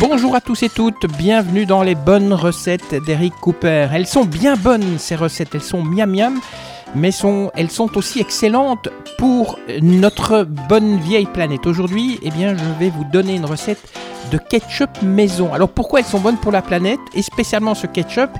Bonjour à tous et toutes, bienvenue dans les bonnes recettes d'Eric Cooper. Elles sont bien bonnes ces recettes, elles sont miam miam, mais elles sont aussi excellentes pour notre bonne vieille planète. Aujourd'hui, eh bien, je vais vous donner une recette de ketchup maison. Alors pourquoi elles sont bonnes pour la planète et spécialement ce ketchup?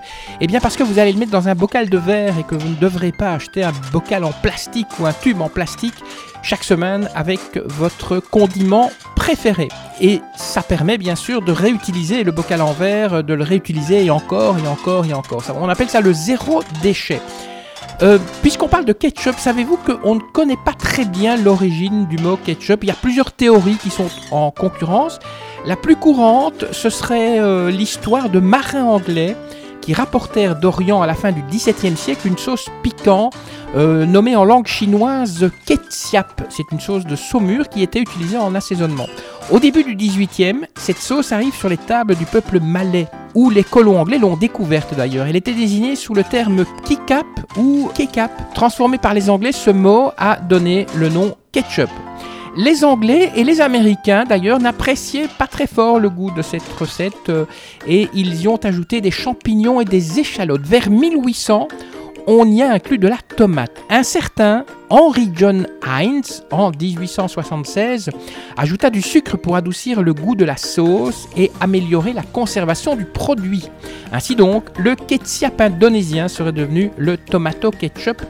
Eh bien parce que vous allez le mettre dans un bocal de verre et que vous ne devrez pas acheter un bocal en plastique ou un tube en plastique chaque semaine avec votre condiment préféré. Et ça permet bien sûr de réutiliser le bocal en verre, de le réutiliser et encore et encore et encore. On appelle ça le zéro déchet. Euh, puisqu'on parle de ketchup, savez-vous qu'on ne connaît pas très bien l'origine du mot ketchup? Il y a plusieurs théories qui sont en concurrence. La plus courante, ce serait euh, l'histoire de marins anglais qui rapportèrent d'Orient à la fin du XVIIe siècle une sauce piquante euh, nommée en langue chinoise ketchup. C'est une sauce de saumure qui était utilisée en assaisonnement. Au début du XVIIIe, cette sauce arrive sur les tables du peuple malais, où les colons anglais l'ont découverte d'ailleurs. Elle était désignée sous le terme kikap ou kekap. Transformé par les Anglais, ce mot a donné le nom ketchup. Les Anglais et les Américains, d'ailleurs, n'appréciaient pas très fort le goût de cette recette euh, et ils y ont ajouté des champignons et des échalotes. Vers 1800, on y a inclus de la tomate. Un certain Henry John Heinz, en 1876, ajouta du sucre pour adoucir le goût de la sauce et améliorer la conservation du produit. Ainsi donc, le ketchup indonésien serait devenu le tomato ketchup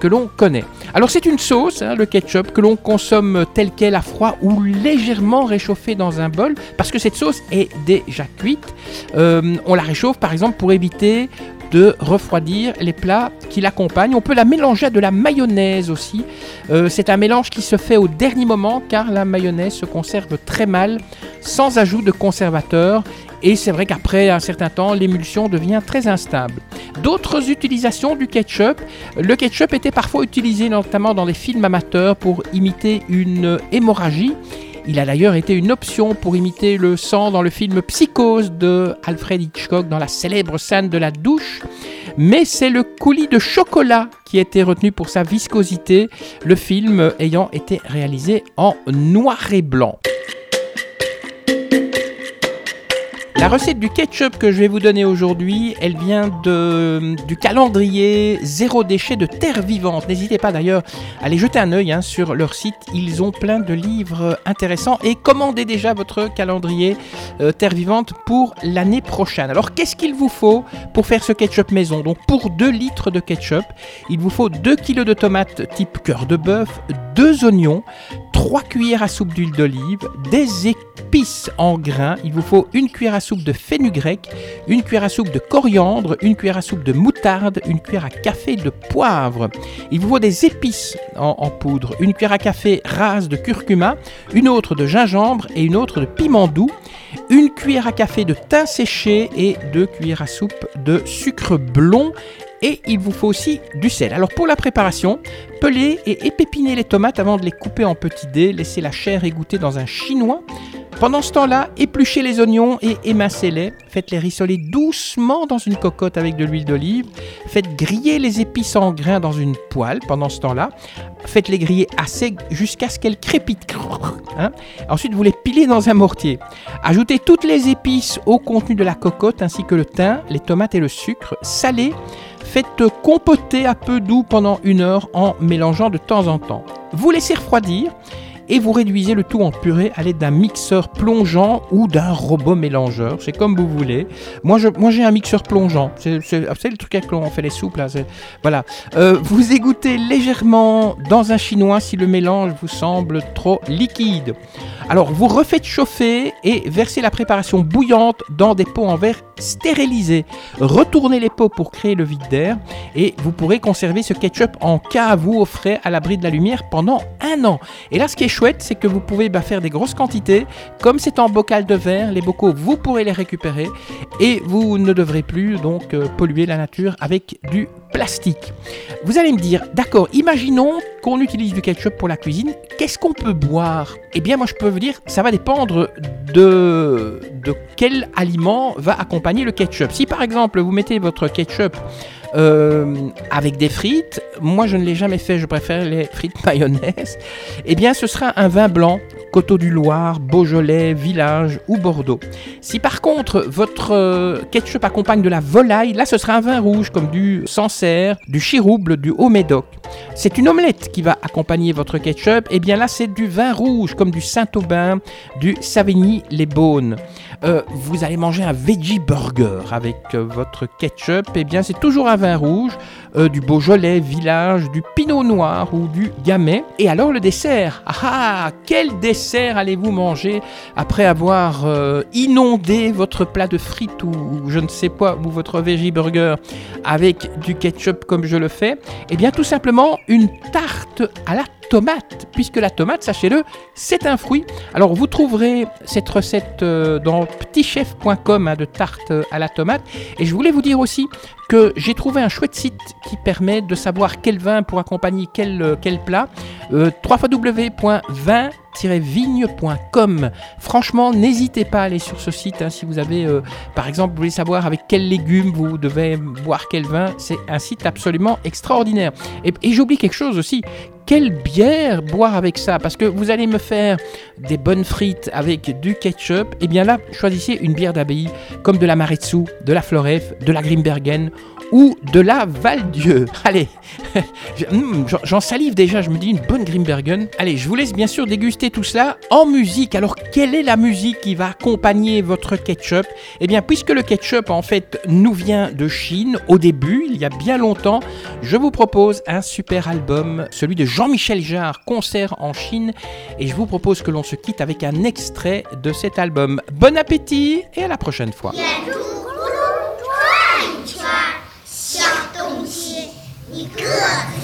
que l'on connaît. Alors c'est une sauce, hein, le ketchup, que l'on consomme tel quel à froid ou légèrement réchauffé dans un bol, parce que cette sauce est déjà cuite. Euh, on la réchauffe par exemple pour éviter de refroidir les plats qui l'accompagnent. On peut la mélanger à de la mayonnaise aussi. Euh, c'est un mélange qui se fait au dernier moment car la mayonnaise se conserve très mal sans ajout de conservateur et c'est vrai qu'après un certain temps, l'émulsion devient très instable. D'autres utilisations du ketchup. Le ketchup était parfois utilisé notamment dans les films amateurs pour imiter une hémorragie. Il a d'ailleurs été une option pour imiter le sang dans le film Psychose de Alfred Hitchcock dans la célèbre scène de la douche. Mais c'est le coulis de chocolat qui a été retenu pour sa viscosité, le film ayant été réalisé en noir et blanc. La recette du ketchup que je vais vous donner aujourd'hui, elle vient du calendrier zéro déchet de Terre Vivante. N'hésitez pas d'ailleurs à aller jeter un œil hein, sur leur site. Ils ont plein de livres intéressants et commandez déjà votre calendrier euh, Terre Vivante pour l'année prochaine. Alors qu'est-ce qu'il vous faut pour faire ce ketchup maison? Donc pour 2 litres de ketchup, il vous faut 2 kg de tomates type cœur de bœuf, 2 oignons, 3 cuillères à soupe d'huile d'olive, des épices en grains. Il vous faut une cuillère à soupe de fenugrec, une cuillère à soupe de coriandre, une cuillère à soupe de moutarde, une cuillère à café de poivre. Il vous faut des épices en, poudre, une cuillère à café rase de curcuma, une autre de gingembre et une autre de piment doux, une cuillère à café de thym séché et deux cuillères à soupe de sucre blond et il vous faut aussi du sel. Alors pour la préparation, pelez et épépinez les tomates avant de les couper en petits dés, laissez la chair égoutter dans un chinois. Pendant ce temps-là, épluchez les oignons et émincez-les. Faites-les rissoler doucement dans une cocotte avec de l'huile d'olive. Faites griller les épices en grains dans une poêle pendant ce temps-là. Faites-les griller assez jusqu'à ce qu'elles crépitent. Hein? Ensuite, vous les pilez dans un mortier. Ajoutez toutes les épices au contenu de la cocotte ainsi que le thym, les tomates et le sucre. Salez. Faites compoter à peu doux pendant une heure en mélangeant de temps en temps. Vous laissez refroidir et vous réduisez le tout en purée à l'aide d'un mixeur plongeant ou d'un robot mélangeur. C'est comme vous voulez. Moi, je, moi j'ai un mixeur plongeant. C'est, le truc avec lequel on fait les soupes. Là. Voilà. Euh, vous égouttez légèrement dans un chinois si le mélange vous semble trop liquide. Alors, vous refaites chauffer et versez la préparation bouillante dans des pots en verre stérilisés. Retournez les pots pour créer le vide d'air et vous pourrez conserver ce ketchup en cave ou au frais à l'abri de la lumière pendant un an. Et là, ce qui est chouette, c'est que vous pouvez bah, faire des grosses quantités. Comme c'est en bocal de verre, les bocaux, vous pourrez les récupérer et vous ne devrez plus donc euh, polluer la nature avec du plastique. Vous allez me dire, d'accord, imaginons qu'on utilise du ketchup pour la cuisine, qu'est-ce qu'on peut boire? Eh bien, moi je peux vous dire, ça va dépendre de, de quel aliment va accompagner le ketchup. Si par exemple vous mettez votre ketchup euh, avec des frites. Moi, je ne l'ai jamais fait, je préfère les frites mayonnaise. Eh bien, ce sera un vin blanc Coteau du Loir, Beaujolais, Village ou Bordeaux. Si par contre votre euh, ketchup accompagne de la volaille, là ce sera un vin rouge comme du Sancerre, du Chirouble, du Haut-Médoc. C'est une omelette qui va accompagner votre ketchup, et eh bien là c'est du vin rouge comme du Saint-Aubin, du Savigny-les-Beaunes. Euh, vous allez manger un veggie burger avec euh, votre ketchup, et eh bien c'est toujours un vin rouge, euh, du Beaujolais, Village, du Pinot Noir ou du Gamay. Et alors le dessert Ah ah Quel dessert allez-vous manger après avoir inondé votre plat de frites ou, je ne sais pas, ou votre veggie burger avec du ketchup comme je le fais? Eh bien tout simplement une tarte à la tomate, puisque la tomate, sachez-le, c'est un fruit. Alors vous trouverez cette recette euh, dans petitchef.com hein, de tarte à la tomate. Et je voulais vous dire aussi que j'ai trouvé un chouette site qui permet de savoir quel vin pour accompagner quel, euh, quel plat. Euh, www.vin-vigne.com. Franchement, n'hésitez pas à aller sur ce site hein, si vous avez, euh, par exemple, vous voulez savoir avec quels légumes vous devez boire quel vin. C'est un site absolument extraordinaire. Et j'oublie quelque chose aussi quelle bière boire avec ça? Parce que vous allez me faire des bonnes frites avec du ketchup. Et eh bien là, choisissez une bière d'abbaye comme de la Maretsu, de la Floref, de la Grimbergen ou de la Val-Dieu. Allez, hmm, j'en salive déjà, je me dis une bonne Grimbergen. Allez, je vous laisse bien sûr déguster tout cela en musique. Alors, quelle est la musique qui va accompagner votre ketchup? Eh bien, puisque le ketchup en fait nous vient de Chine au début, il y a bien longtemps, je vous propose un super album, celui de Jean-Michel Jarre, Concert en Chine, et je vous propose que l'on se quitte avec un extrait de cet album. Bon appétit et à la prochaine fois. Yeah.